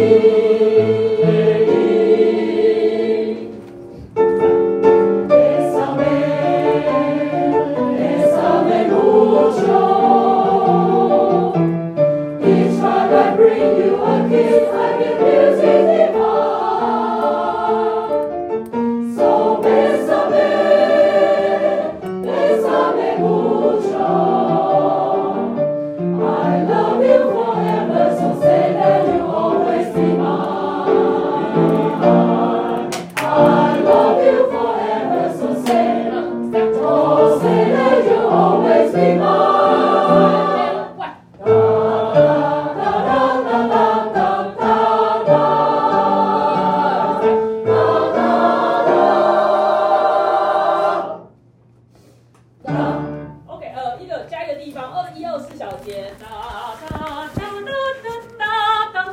you. OK，呃，一个加一个地方，二一二四小节，哒哒哒哒哒。